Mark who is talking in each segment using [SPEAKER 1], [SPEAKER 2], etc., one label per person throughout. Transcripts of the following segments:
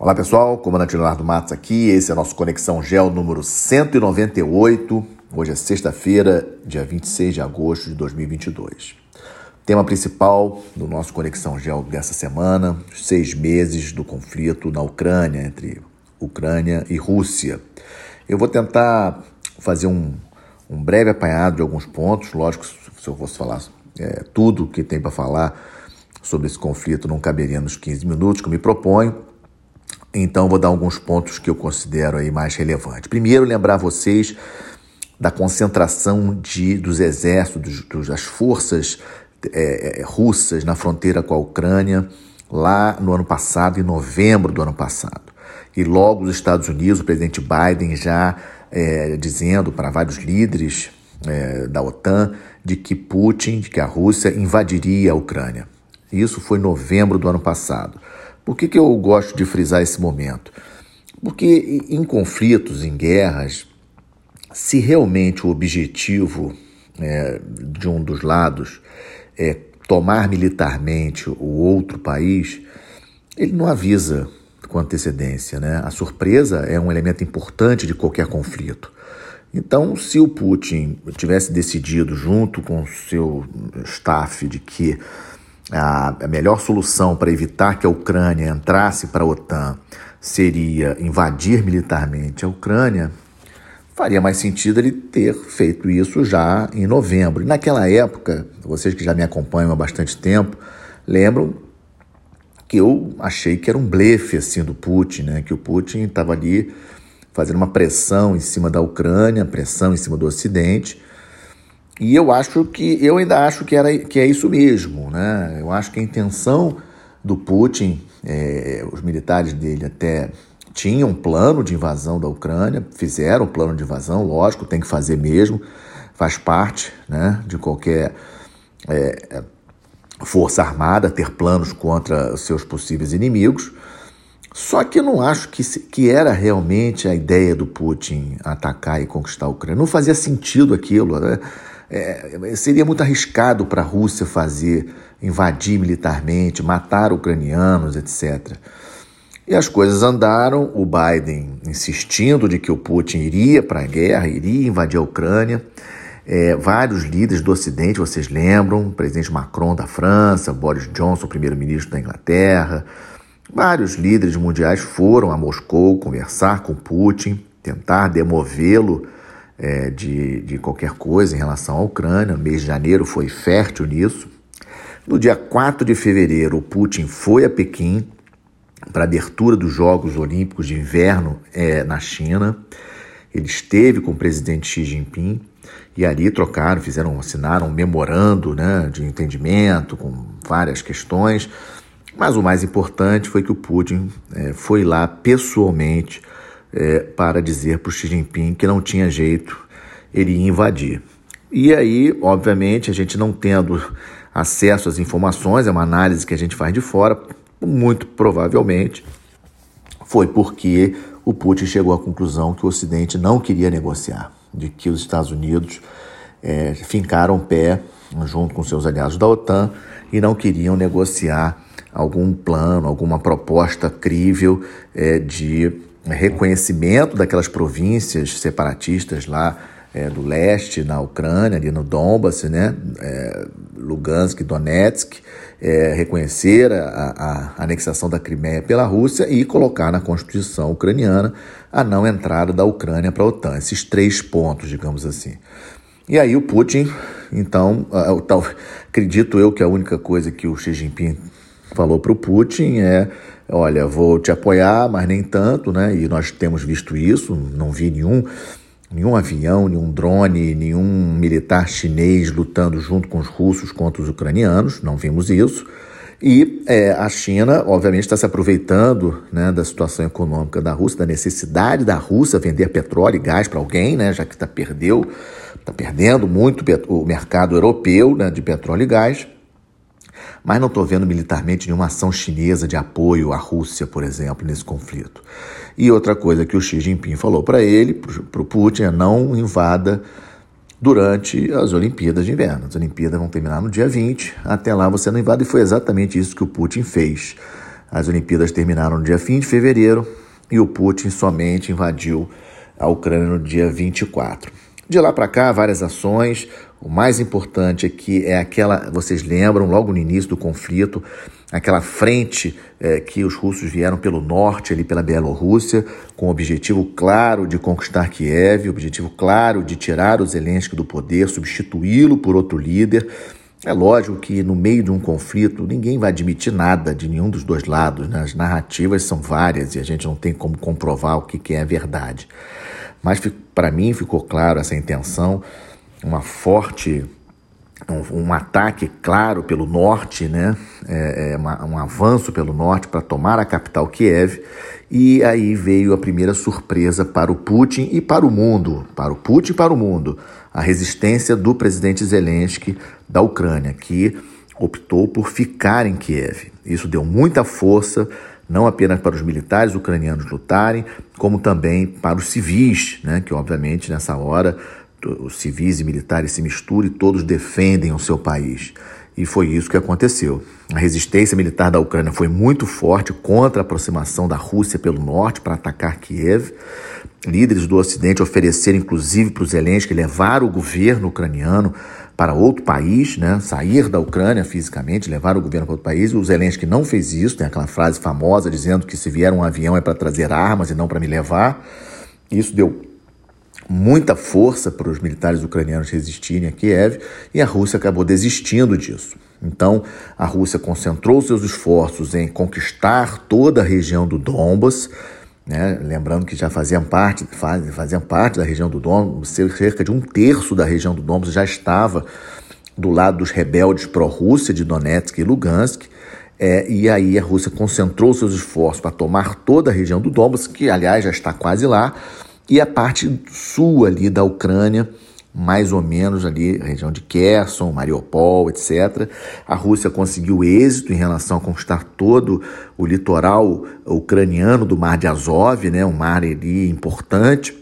[SPEAKER 1] Olá pessoal, comandante Leonardo Matos aqui, esse é o nosso Conexão Gel número 198. Hoje é sexta-feira, dia 26 de agosto de 2022. Tema principal do nosso Conexão Gel dessa semana: seis meses do conflito na Ucrânia, entre Ucrânia e Rússia. Eu vou tentar fazer um, um breve apanhado de alguns pontos, lógico, se eu fosse falar é, tudo que tem para falar sobre esse conflito não caberia nos 15 minutos que eu me proponho então, vou dar alguns pontos que eu considero aí mais relevantes. Primeiro, lembrar vocês da concentração de, dos exércitos, dos, das forças é, é, russas na fronteira com a Ucrânia, lá no ano passado, em novembro do ano passado. E logo os Estados Unidos, o presidente Biden já é, dizendo para vários líderes é, da OTAN de que Putin, de que a Rússia invadiria a Ucrânia. Isso foi em novembro do ano passado. Por que, que eu gosto de frisar esse momento? Porque em conflitos, em guerras, se realmente o objetivo é, de um dos lados é tomar militarmente o outro país, ele não avisa com antecedência. Né? A surpresa é um elemento importante de qualquer conflito. Então, se o Putin tivesse decidido, junto com o seu staff, de que a, melhor solução para evitar que a Ucrânia entrasse para a OTAN seria invadir militarmente a Ucrânia, faria mais sentido ele ter feito isso já em novembro. E naquela época, vocês que já me acompanham há bastante tempo, lembram que eu achei que era um blefe assim do Putin, né? que o Putin estava ali fazendo uma pressão em cima da Ucrânia, pressão em cima do Ocidente, e eu acho que eu ainda acho que, era, que é isso mesmo, né? Eu acho que a intenção do Putin, é, os militares dele até tinham um plano de invasão da Ucrânia, fizeram o plano de invasão, lógico, tem que fazer mesmo, faz parte né, de qualquer é, força armada ter planos contra seus possíveis inimigos. Só que eu não acho que, que era realmente a ideia do Putin atacar e conquistar a Ucrânia. Não fazia sentido aquilo. Né? É, seria muito arriscado para a Rússia fazer, invadir militarmente, matar ucranianos, etc. E as coisas andaram, o Biden insistindo de que o Putin iria para a guerra, iria invadir a Ucrânia. É, vários líderes do Ocidente, vocês lembram, o presidente Macron da França, Boris Johnson, primeiro-ministro da Inglaterra, vários líderes mundiais foram a Moscou conversar com Putin, tentar demovê-lo é, de, de qualquer coisa em relação à Ucrânia. O mês de janeiro foi fértil nisso. No dia 4 de fevereiro, o Putin foi a Pequim para a abertura dos Jogos Olímpicos de Inverno é, na China. Ele esteve com o presidente Xi Jinping e ali trocaram, fizeram, assinaram um memorando né, de entendimento com várias questões. Mas o mais importante foi que o Putin é, foi lá pessoalmente é, para dizer para o Xi Jinping que não tinha jeito, ele ia invadir. E aí, obviamente, a gente não tendo acesso às informações, é uma análise que a gente faz de fora, muito provavelmente foi porque o Putin chegou à conclusão que o Ocidente não queria negociar, de que os Estados Unidos é, fincaram pé junto com seus aliados da OTAN e não queriam negociar algum plano, alguma proposta crível é, de reconhecimento daquelas províncias separatistas lá é, do leste, na Ucrânia, ali no Donbass, né, é, Lugansk, Donetsk, é, reconhecer a, a, anexação da Crimeia pela Rússia e colocar na Constituição ucraniana a não entrada da Ucrânia para a OTAN. Esses três pontos, digamos assim. E aí o Putin, então, tal, acredito eu que a única coisa que o Xi Jinping falou para o Putin é olha, vou te apoiar, mas nem tanto, né? E nós temos visto isso, não vi nenhum, nenhum avião, nenhum drone, nenhum militar chinês lutando junto com os russos contra os ucranianos, não vimos isso. E é, a China, obviamente, está se aproveitando né, da situação econômica da Rússia, da necessidade da Rússia vender petróleo e gás para alguém, né, já que está perdeu, está perdendo muito o mercado europeu né, de petróleo e gás. Mas não estou vendo militarmente nenhuma ação chinesa de apoio à Rússia, por exemplo, nesse conflito. E outra coisa que o Xi Jinping falou para ele, para o Putin, é não invada durante as Olimpíadas de Inverno. As Olimpíadas vão terminar no dia 20, até lá você não invade, e foi exatamente isso que o Putin fez. As Olimpíadas terminaram no dia fim de fevereiro e o Putin somente invadiu a Ucrânia no dia 24. De lá para cá, várias ações. O mais importante é que é aquela, vocês lembram, logo no início do conflito, aquela frente é, que os russos vieram pelo norte, ali pela Bielorrússia, com o objetivo claro de conquistar Kiev, objetivo claro de tirar o Zelensky do poder, substituí-lo por outro líder. É lógico que no meio de um conflito ninguém vai admitir nada de nenhum dos dois lados, né? as narrativas são várias e a gente não tem como comprovar o que, que é verdade. Mas para mim ficou claro essa intenção, uma forte, um, um ataque claro pelo norte, né? É, é uma, um avanço pelo norte para tomar a capital Kiev. E aí veio a primeira surpresa para o Putin e para o mundo, para o Putin e para o mundo, a resistência do presidente Zelensky da Ucrânia, que optou por ficar em Kiev. Isso deu muita força não apenas para os militares ucranianos lutarem, como também para os civis, né, que obviamente nessa hora os civis e militares se misturam e todos defendem o seu país. E foi isso que aconteceu. A resistência militar da Ucrânia foi muito forte contra a aproximação da Rússia pelo norte para atacar Kiev. Líderes do Ocidente ofereceram, inclusive, para o Zelensky levar o governo ucraniano para outro país, né? sair da Ucrânia fisicamente, levar o governo para outro país. O Zelensky não fez isso, tem aquela frase famosa dizendo que se vier um avião é para trazer armas e não para me levar. Isso deu muita força para os militares ucranianos resistirem a Kiev e a Rússia acabou desistindo disso. Então, a Rússia concentrou seus esforços em conquistar toda a região do Donbas, né? Lembrando que já faziam parte, faz, faziam parte da região do Donbas, cerca de um terço da região do Donbas já estava do lado dos rebeldes pró-Rússia de Donetsk e Lugansk. É, e aí a Rússia concentrou seus esforços para tomar toda a região do Donbas, que aliás já está quase lá, e a parte sul ali da Ucrânia, mais ou menos ali, região de Kherson, Mariupol, etc. A Rússia conseguiu êxito em relação a conquistar todo o litoral ucraniano do Mar de Azov, né, um mar ali importante.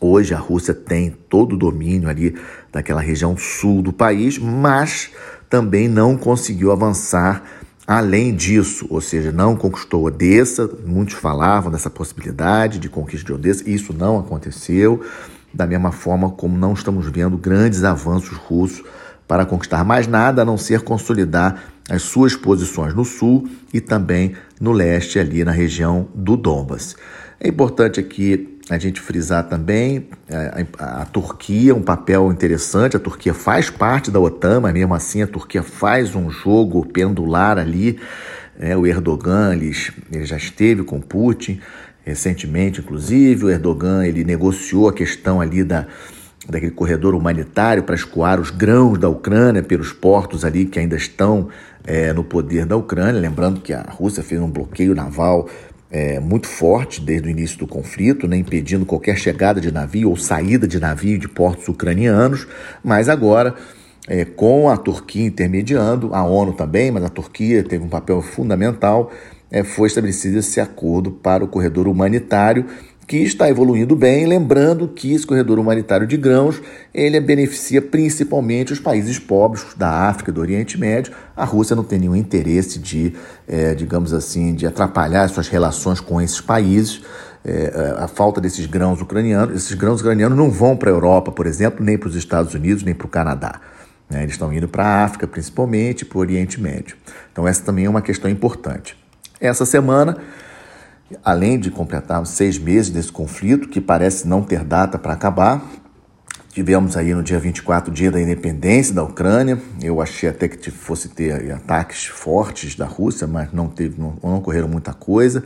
[SPEAKER 1] Hoje a Rússia tem todo o domínio ali daquela região sul do país, mas também não conseguiu avançar além disso, ou seja, não conquistou Odessa. Muitos falavam dessa possibilidade de conquista de Odessa, isso não aconteceu da mesma forma como não estamos vendo grandes avanços russos para conquistar mais nada a não ser consolidar as suas posições no sul e também no leste, ali na região do Donbas. É importante aqui a gente frisar também é, a, a, Turquia, um papel interessante. A Turquia faz parte da OTAN, mas mesmo assim a Turquia faz um jogo pendular ali. É, o Erdogan ele, ele já esteve com Putin, recentemente, inclusive. O Erdogan ele negociou a questão ali da, daquele corredor humanitário para escoar os grãos da Ucrânia pelos portos ali que ainda estão é, no poder da Ucrânia. Lembrando que a Rússia fez um bloqueio naval é, muito forte desde o início do conflito, né, impedindo qualquer chegada de navio ou saída de navio de portos ucranianos, mas agora. É, com a Turquia intermediando, a ONU também, mas a Turquia teve um papel fundamental foi estabelecido esse acordo para o corredor humanitário que está evoluindo bem, lembrando que esse corredor humanitário de grãos ele beneficia principalmente os países pobres da África do Oriente Médio. A Rússia não tem nenhum interesse de, é, digamos assim, de atrapalhar suas relações com esses países. É, a falta desses grãos ucranianos, esses grãos ucranianos não vão para a Europa, por exemplo, nem para os Estados Unidos, nem para o Canadá. Né? Eles estão indo para a África, principalmente, para o Oriente Médio. Então, essa também é uma questão importante. Essa semana, além de completarmos seis meses desse conflito, que parece não ter data para acabar, tivemos aí no dia 24 o dia da independência da Ucrânia. Eu achei até que fosse ter ataques fortes da Rússia, mas não, teve, não, não ocorreram muita coisa.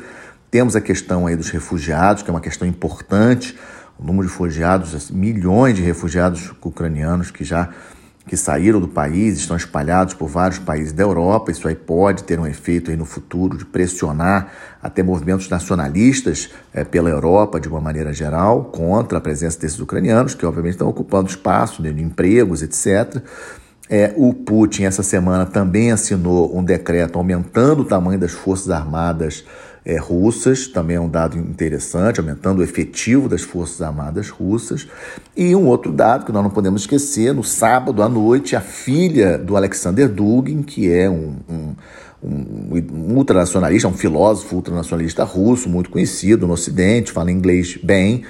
[SPEAKER 1] Temos a questão aí dos refugiados, que é uma questão importante. O número de refugiados, milhões de refugiados ucranianos que já que saíram do país, estão espalhados por vários países da Europa. Isso aí pode ter um efeito aí no futuro de pressionar até movimentos nacionalistas é, pela Europa, de uma maneira geral, contra a presença desses ucranianos, que obviamente estão ocupando espaço né, de empregos, etc. É, o Putin, essa semana, também assinou um decreto aumentando o tamanho das Forças Armadas é, russas, também é um dado interessante, aumentando o efetivo das Forças Armadas russas. E um outro dado que nós não podemos esquecer: no sábado à noite, a filha do Alexander Dugin, que é um, um, um, ultranacionalista, um filósofo ultranacionalista russo, muito conhecido no Ocidente, fala inglês bem,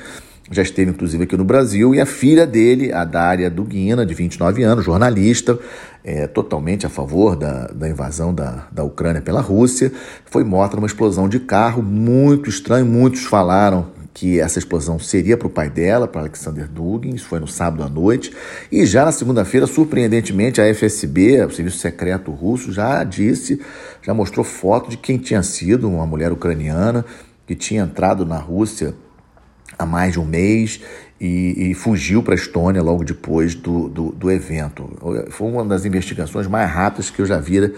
[SPEAKER 1] já esteve inclusive aqui no Brasil, e a filha dele, a Dária Dugina, de 29 anos, jornalista, é, totalmente a favor da, da invasão da, da Ucrânia pela Rússia, foi morta numa explosão de carro, muito estranho, muitos falaram que essa explosão seria para o pai dela, para Alexander Dugin, isso foi no sábado à noite, e já na segunda-feira, surpreendentemente, a FSB, o Serviço Secreto Russo, já disse, já mostrou foto de quem tinha sido, uma mulher ucraniana, que tinha entrado na Rússia há mais de um mês e, e fugiu para a Estônia logo depois do, do, do, evento. Foi uma das investigações mais rápidas que eu já vi,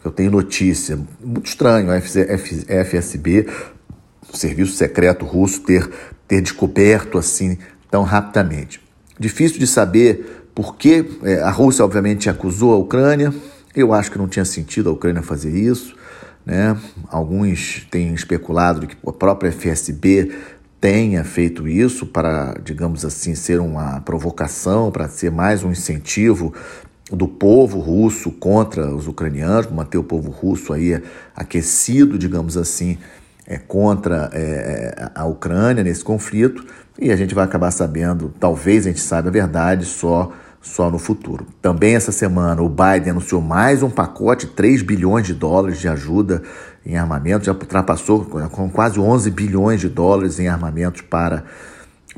[SPEAKER 1] que eu tenho notícia. Muito estranho a FSB o serviço secreto russo ter, ter descoberto assim tão rapidamente. Difícil de saber por que é, a Rússia, obviamente, acusou a Ucrânia. Eu acho que não tinha sentido a Ucrânia fazer isso. Né? Alguns têm especulado que a própria FSB tenha feito isso para, digamos assim, ser uma provocação, para ser mais um incentivo do povo russo contra os ucranianos, manter o povo russo aí aquecido, digamos assim, é, contra é, é, a Ucrânia nesse conflito. E a gente vai acabar sabendo, talvez a gente saiba a verdade só só no futuro. Também essa semana o Biden anunciou mais um pacote, 3 bilhões de dólares de ajuda em armamento, já ultrapassou com quase 11 bilhões de dólares em armamentos para,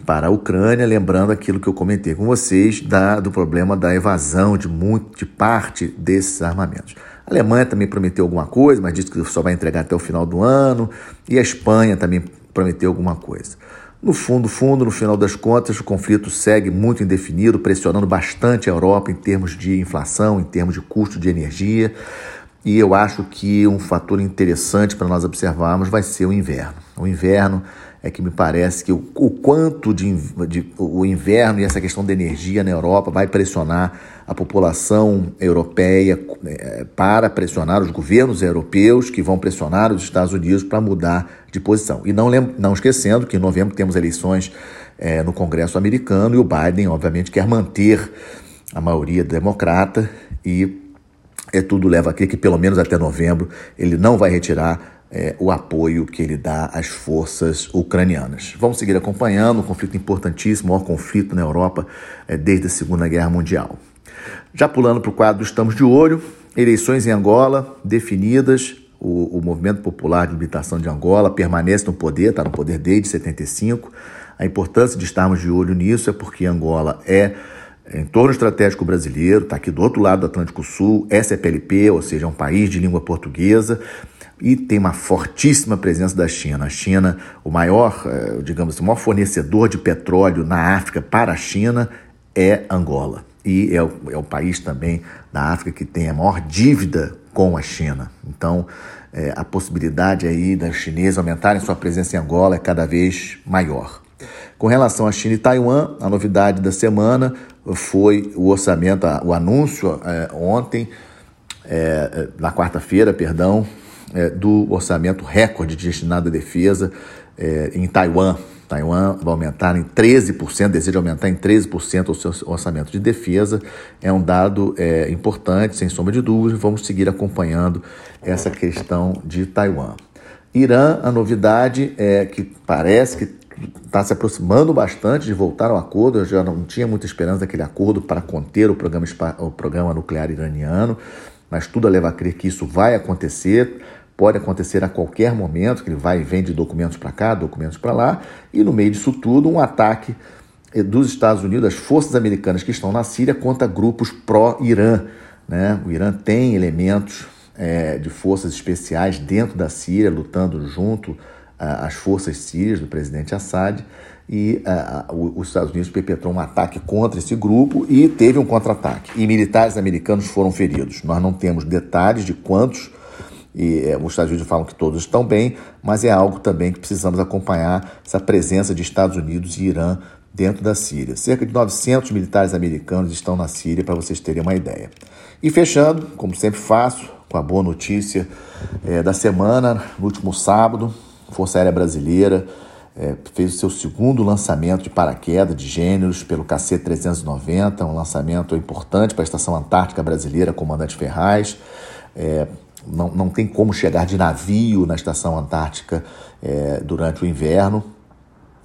[SPEAKER 1] para a Ucrânia, lembrando aquilo que eu comentei com vocês da, do problema da evasão de, muito, de parte desses armamentos. A Alemanha também prometeu alguma coisa, mas disse que só vai entregar até o final do ano. E a Espanha também prometeu alguma coisa. No fundo, fundo, no final das contas, o conflito segue muito indefinido, pressionando bastante a Europa em termos de inflação, em termos de custo de energia. E eu acho que um fator interessante para nós observarmos vai ser o inverno. O inverno é que me parece que o, o quanto de, de, o inverno e essa questão da energia na Europa vai pressionar a população europeia é, para pressionar os governos europeus que vão pressionar os Estados Unidos para mudar de posição. E não, não esquecendo que em novembro temos eleições é, no Congresso americano e o Biden, obviamente, quer manter a maioria democrata e é, tudo leva a crer que pelo menos até novembro ele não vai retirar é, o apoio que ele dá às forças ucranianas. Vamos seguir acompanhando um conflito importantíssimo, o maior conflito na Europa é, desde a Segunda Guerra Mundial. Já pulando para o quadro Estamos de Olho, eleições em Angola definidas, o, o Movimento Popular de Libertação de Angola permanece no poder, está no poder desde 75. A importância de estarmos de olho nisso é porque Angola é entorno estratégico brasileiro, está aqui do outro lado do Atlântico Sul, SPLP, ou seja, é um país de língua portuguesa, e tem uma fortíssima presença da China. A China, o maior, eh, digamos assim, o maior fornecedor de petróleo na África para a China é Angola. E é o, é o país também da África que tem a maior dívida com a China. Então, é, a possibilidade aí das chineses aumentarem sua presença em Angola é cada vez maior. Com relação à China e Taiwan, a novidade da semana foi o orçamento, o anúncio é, ontem, é, na quarta-feira, perdão, é, do orçamento recorde destinado à defesa é, em Taiwan. Taiwan vai aumentar em 13%, deseja aumentar em 13% o seu orçamento de defesa. É um dado é, importante, sem sombra de dúvidas. Vamos seguir acompanhando essa questão de Taiwan. Irã, a novidade é que parece que está se aproximando bastante de voltar ao acordo. Eu já não tinha muita esperança daquele acordo para conter o programa, o programa nuclear iraniano, mas tudo leva a crer que isso vai acontecer pode acontecer a qualquer momento, que ele vai e vem de documentos para cá, documentos para lá, e no meio disso tudo, um ataque eh, dos Estados Unidos, das forças americanas que estão na Síria, contra grupos pró-Irã. Né? O Irã tem elementos é, de forças especiais dentro da Síria, lutando junto às forças sírias do presidente Assad, e os Estados Unidos perpetrou um ataque contra esse grupo e teve um contra-ataque. E militares americanos foram feridos. Nós não temos detalhes de quantos e é, os Estados Unidos falam que todos estão bem, mas é algo também que precisamos acompanhar essa presença de Estados Unidos e Irã dentro da Síria. Cerca de 900 militares americanos estão na Síria, para vocês terem uma ideia. E fechando, como sempre faço, com a boa notícia é, da semana, no último sábado, Força Aérea Brasileira é, fez o seu segundo lançamento de paraquedas de gêneros pelo KC-390, um lançamento importante para a Estação Antártica Brasileira, Comandante Ferraz. é, não, não tem como chegar de navio na estação antártica é, durante o inverno.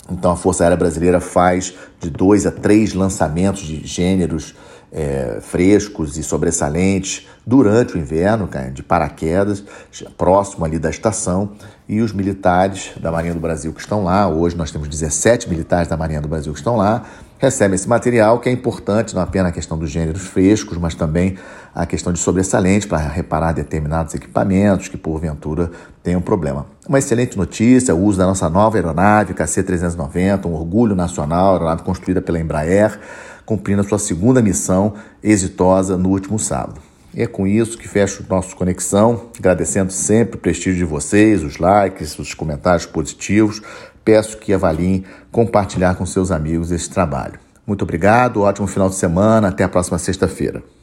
[SPEAKER 1] Então a Força Aérea Brasileira faz de dois a três lançamentos de gêneros é, frescos e sobressalentes durante o inverno, de paraquedas, próximo ali da estação, e os militares da Marinha do Brasil que estão lá, hoje nós temos 17 militares da Marinha do Brasil que estão lá, recebem esse material que é importante não apenas a questão dos gêneros frescos, mas também a questão de sobressalente para reparar determinados equipamentos que porventura tenham problema. Uma excelente notícia, o uso da nossa nova aeronave, KC-390, um orgulho nacional, aeronave construída pela Embraer, cumprindo a sua segunda missão exitosa no último sábado. E é com isso que fecho o nosso Conexão, agradecendo sempre o prestígio de vocês, os likes, os comentários positivos. Peço que avaliem compartilhar com seus amigos esse trabalho. Muito obrigado, ótimo final de semana, até a próxima sexta-feira.